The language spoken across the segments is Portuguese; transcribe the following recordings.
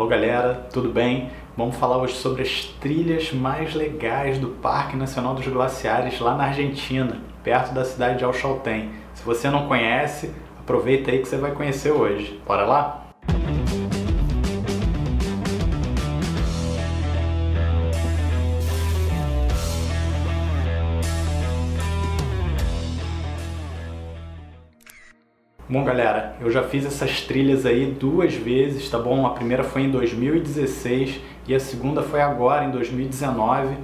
Olá galera, tudo bem? Vamos falar hoje sobre as trilhas mais legais do Parque Nacional dos Glaciares lá na Argentina, perto da cidade de Alchaltén. Se você não conhece, aproveita aí que você vai conhecer hoje. Bora lá? Bom, galera, eu já fiz essas trilhas aí duas vezes, tá bom? A primeira foi em 2016 e a segunda foi agora, em 2019.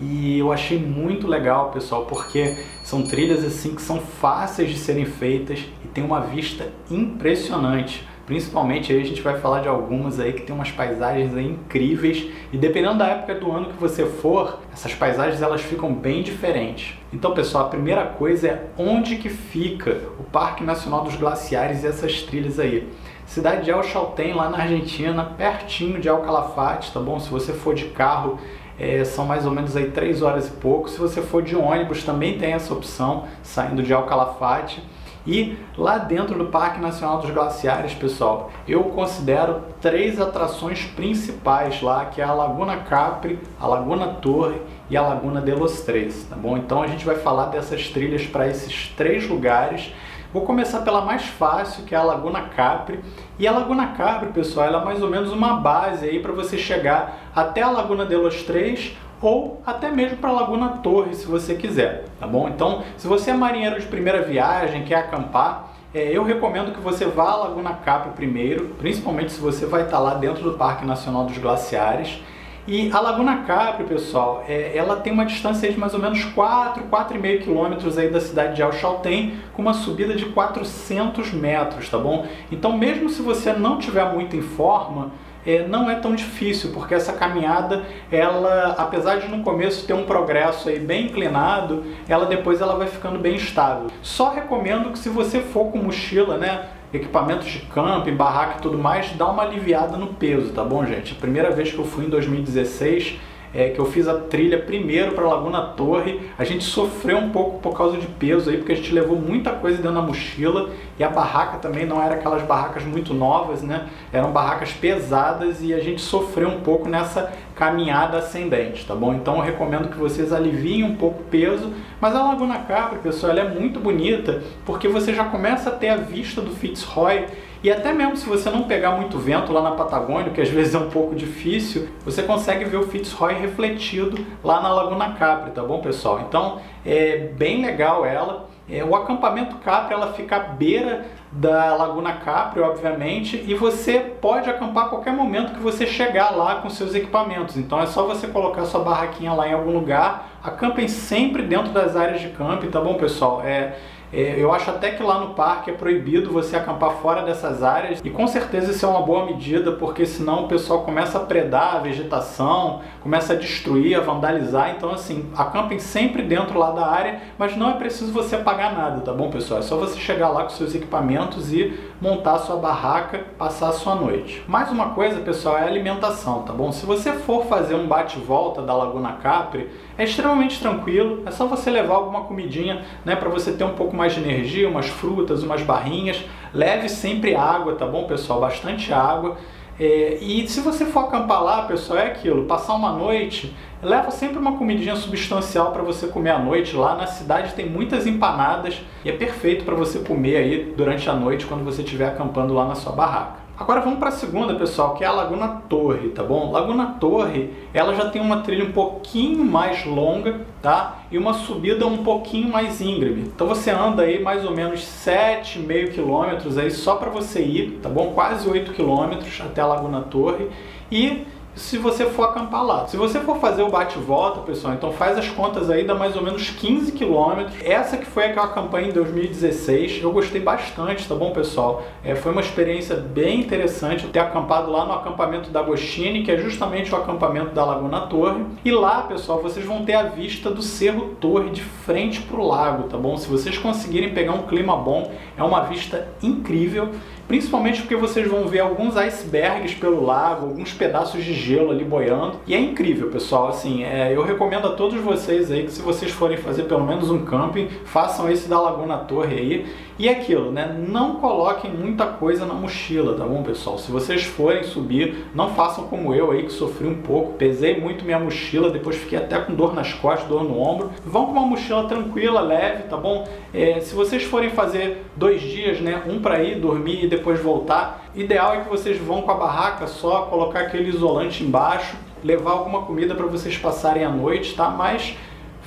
E eu achei muito legal, pessoal, porque são trilhas assim que são fáceis de serem feitas e tem uma vista impressionante. Principalmente aí a gente vai falar de algumas aí que tem umas paisagens incríveis e dependendo da época do ano que você for, essas paisagens elas ficam bem diferentes. Então, pessoal, a primeira coisa é onde que fica o Parque Nacional dos Glaciares e essas trilhas aí. Cidade de El Chaltén, lá na Argentina, pertinho de El Calafate, tá bom? Se você for de carro, é, são mais ou menos aí 3 horas e pouco. Se você for de ônibus, também tem essa opção, saindo de El Calafate. E lá dentro do Parque Nacional dos Glaciares, pessoal, eu considero três atrações principais lá, que é a Laguna Capri, a Laguna Torre e a Laguna de los Três, tá bom? Então a gente vai falar dessas trilhas para esses três lugares. Vou começar pela mais fácil, que é a Laguna Capri. E a Laguna Capri, pessoal, ela é mais ou menos uma base aí para você chegar até a Laguna de los Três ou até mesmo para Laguna Torre, se você quiser, tá bom? Então, se você é marinheiro de primeira viagem, quer acampar, é, eu recomendo que você vá à Laguna Capri primeiro, principalmente se você vai estar lá dentro do Parque Nacional dos Glaciares. E a Laguna Capri, pessoal, é, ela tem uma distância de mais ou menos 4, 4,5 quilômetros aí da cidade de Alchaltén, com uma subida de 400 metros, tá bom? Então, mesmo se você não tiver muito em forma, é, não é tão difícil, porque essa caminhada, ela, apesar de no começo ter um progresso aí bem inclinado, ela depois ela vai ficando bem estável. Só recomendo que se você for com mochila, né, equipamentos de camping, barraca e tudo mais, dá uma aliviada no peso, tá bom, gente? A primeira vez que eu fui em 2016, é, que eu fiz a trilha primeiro para Laguna Torre. A gente sofreu um pouco por causa de peso aí, porque a gente levou muita coisa dentro da mochila e a barraca também não era aquelas barracas muito novas, né? Eram barracas pesadas e a gente sofreu um pouco nessa caminhada ascendente, tá bom? Então eu recomendo que vocês aliviem um pouco o peso, mas a Laguna Capri, pessoal, ela é muito bonita porque você já começa a ter a vista do Fitzroy e até mesmo se você não pegar muito vento lá na Patagônia, que às vezes é um pouco difícil, você consegue ver o Fitzroy refletido lá na Laguna Capri, tá bom, pessoal? Então, é bem legal ela. É, o acampamento Capri ela fica à beira da Laguna Capri, obviamente, e você pode acampar a qualquer momento que você chegar lá com seus equipamentos. Então é só você colocar sua barraquinha lá em algum lugar. Acampem sempre dentro das áreas de camping, tá bom, pessoal? É, é, eu acho até que lá no parque é proibido você acampar fora dessas áreas e com certeza isso é uma boa medida porque senão o pessoal começa a predar a vegetação, começa a destruir, a vandalizar. Então, assim, acampem sempre dentro lá da área, mas não é preciso você pagar nada, tá bom, pessoal? É só você chegar lá com seus equipamentos e montar sua barraca, passar a sua noite. Mais uma coisa, pessoal, é a alimentação, tá bom? Se você for fazer um bate-volta da Laguna Capri, é extremamente tranquilo, é só você levar alguma comidinha, né, para você ter um pouco mais de energia, umas frutas, umas barrinhas. Leve sempre água, tá bom, pessoal? Bastante água. É, e se você for acampar lá, pessoal, é aquilo, passar uma noite, leva sempre uma comidinha substancial para você comer à noite. Lá na cidade tem muitas empanadas e é perfeito para você comer aí durante a noite quando você estiver acampando lá na sua barraca. Agora vamos para a segunda, pessoal, que é a Laguna Torre, tá bom? Laguna Torre, ela já tem uma trilha um pouquinho mais longa, tá? E uma subida um pouquinho mais íngreme. Então você anda aí mais ou menos 7,5 quilômetros aí só para você ir, tá bom? Quase 8 quilômetros até a Laguna Torre. E se você for acampar lá. Se você for fazer o bate-volta, pessoal, então faz as contas aí, dá mais ou menos 15 quilômetros. Essa que foi aquela campanha em 2016, eu gostei bastante, tá bom, pessoal? É, foi uma experiência bem interessante ter acampado lá no acampamento da Agostini, que é justamente o acampamento da Laguna Torre. E lá, pessoal, vocês vão ter a vista do Cerro Torre de frente para o lago, tá bom? Se vocês conseguirem pegar um clima bom, é uma vista incrível principalmente porque vocês vão ver alguns icebergs pelo lago, alguns pedaços de gelo ali boiando. E é incrível, pessoal. Assim, é, eu recomendo a todos vocês aí que se vocês forem fazer pelo menos um camping, façam esse da Laguna Torre aí. E aquilo, né? Não coloquem muita coisa na mochila, tá bom, pessoal? Se vocês forem subir, não façam como eu aí que sofri um pouco, pesei muito minha mochila, depois fiquei até com dor nas costas, dor no ombro. Vão com uma mochila tranquila, leve, tá bom? É, se vocês forem fazer dois dias, né? Um para ir dormir e depois voltar, ideal é que vocês vão com a barraca só, colocar aquele isolante embaixo, levar alguma comida para vocês passarem a noite, tá? Mas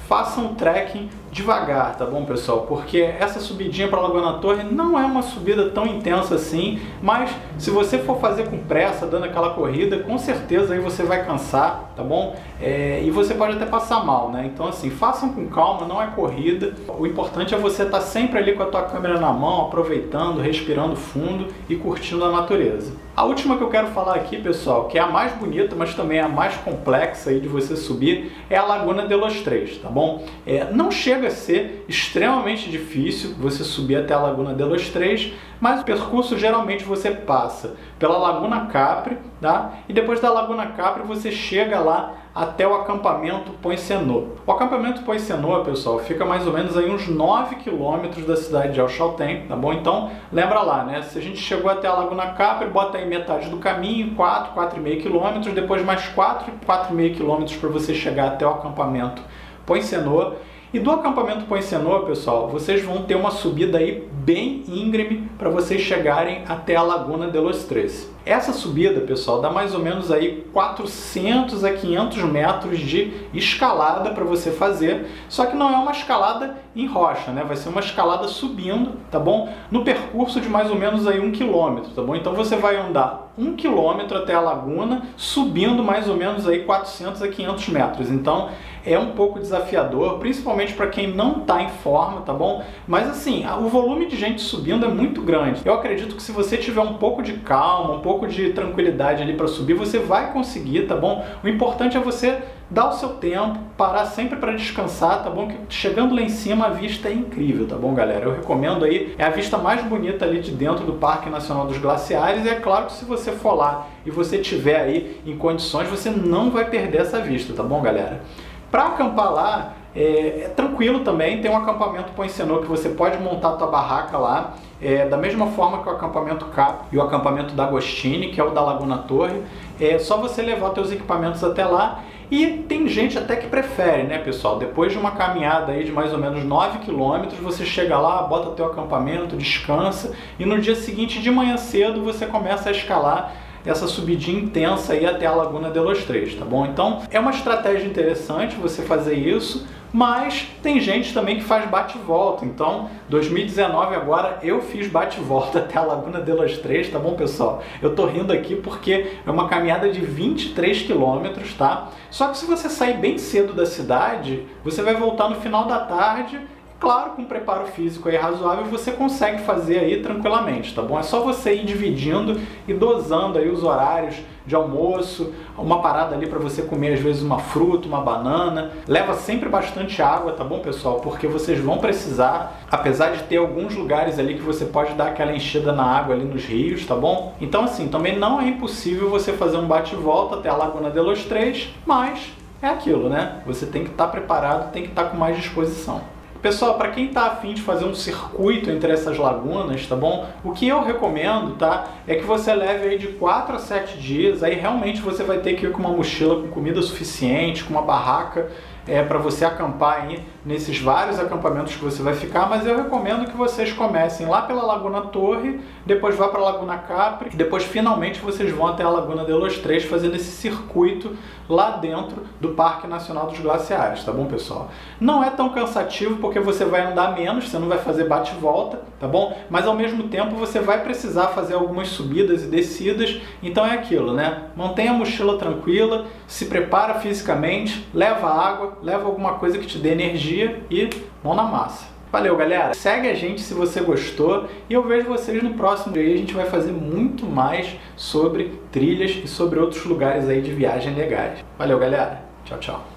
façam trekking devagar, tá bom, pessoal? Porque essa subidinha para Lagoa Torre não é uma subida tão intensa assim, mas se você for fazer com pressa, dando aquela corrida, com certeza aí você vai cansar, tá bom? É, e você pode até passar mal, né? Então assim, façam com calma, não é corrida. O importante é você estar tá sempre ali com a tua câmera na mão, aproveitando, respirando fundo e curtindo a natureza. A última que eu quero falar aqui, pessoal, que é a mais bonita, mas também é a mais complexa aí de você subir, é a Laguna de los Três, tá bom? É, não chega ser extremamente difícil você subir até a Laguna de los Três, mas o percurso geralmente você passa pela Laguna Capri, tá? E depois da Laguna Capri você chega lá até o acampamento Poincenô. O acampamento Poincenô, pessoal, fica mais ou menos aí uns 9 quilômetros da cidade de Alchaltén, tá bom? Então, lembra lá, né? Se a gente chegou até a Laguna Capri, bota aí metade do caminho, 4, 4,5 quilômetros, depois mais 4, 4,5 quilômetros para você chegar até o acampamento Poincenô. E do acampamento Poincenô, pessoal, vocês vão ter uma subida aí bem íngreme para vocês chegarem até a Laguna de los Três. Essa subida, pessoal, dá mais ou menos aí 400 a 500 metros de escalada para você fazer, só que não é uma escalada em rocha, né? Vai ser uma escalada subindo, tá bom? No percurso de mais ou menos aí um quilômetro, tá bom? Então você vai andar um quilômetro até a laguna, subindo mais ou menos aí 400 a 500 metros. Então é um pouco desafiador, principalmente para quem não está em forma, tá bom? Mas assim, o volume de gente subindo é muito grande. Eu acredito que se você tiver um pouco de calma, um pouco de tranquilidade ali para subir, você vai conseguir, tá bom? O importante é você dar o seu tempo, parar sempre para descansar, tá bom? Que chegando lá em cima a vista é incrível, tá bom, galera? Eu recomendo aí, é a vista mais bonita ali de dentro do Parque Nacional dos Glaciares e é claro que se você for lá e você tiver aí em condições, você não vai perder essa vista, tá bom, galera? Para acampar lá, é, é, tranquilo também, tem um acampamento Poincenô que você pode montar tua barraca lá, é, da mesma forma que o acampamento Cap e o acampamento da Agostini, que é o da Laguna Torre, é só você levar teus equipamentos até lá e tem gente até que prefere, né, pessoal? Depois de uma caminhada aí de mais ou menos 9 quilômetros, você chega lá, bota teu acampamento, descansa e no dia seguinte de manhã cedo você começa a escalar essa subidinha intensa aí até a Laguna de los Três, tá bom? Então é uma estratégia interessante você fazer isso, mas tem gente também que faz bate-volta. Então, 2019 agora eu fiz bate-volta até a Laguna de los Três, tá bom, pessoal? Eu tô rindo aqui porque é uma caminhada de 23 quilômetros, tá? Só que se você sair bem cedo da cidade, você vai voltar no final da tarde Claro, com preparo físico aí razoável, você consegue fazer aí tranquilamente, tá bom? É só você ir dividindo e dosando aí os horários de almoço, uma parada ali para você comer às vezes uma fruta, uma banana. Leva sempre bastante água, tá bom, pessoal? Porque vocês vão precisar, apesar de ter alguns lugares ali que você pode dar aquela enchida na água ali nos rios, tá bom? Então assim, também não é impossível você fazer um bate-volta até a Laguna de los Três, mas é aquilo, né? Você tem que estar tá preparado, tem que estar tá com mais disposição. Pessoal, para quem está afim de fazer um circuito entre essas lagunas, tá bom? O que eu recomendo, tá? É que você leve aí de 4 a 7 dias, aí realmente você vai ter que ir com uma mochila com comida suficiente, com uma barraca é, para você acampar aí nesses vários acampamentos que você vai ficar, mas eu recomendo que vocês comecem lá pela Laguna Torre, depois vá para a Laguna Capri, e depois finalmente vocês vão até a Laguna de los Três fazendo esse circuito lá dentro do Parque Nacional dos Glaciares, tá bom, pessoal? Não é tão cansativo porque você vai andar menos, você não vai fazer bate-volta, tá bom? Mas ao mesmo tempo você vai precisar fazer algumas subidas e descidas, então é aquilo, né? Mantenha a mochila tranquila, se prepara fisicamente, leva água, leva alguma coisa que te dê energia e mão na massa. Valeu, galera. Segue a gente se você gostou e eu vejo vocês no próximo dia. A gente vai fazer muito mais sobre trilhas e sobre outros lugares aí de viagem legais. Valeu, galera. Tchau, tchau.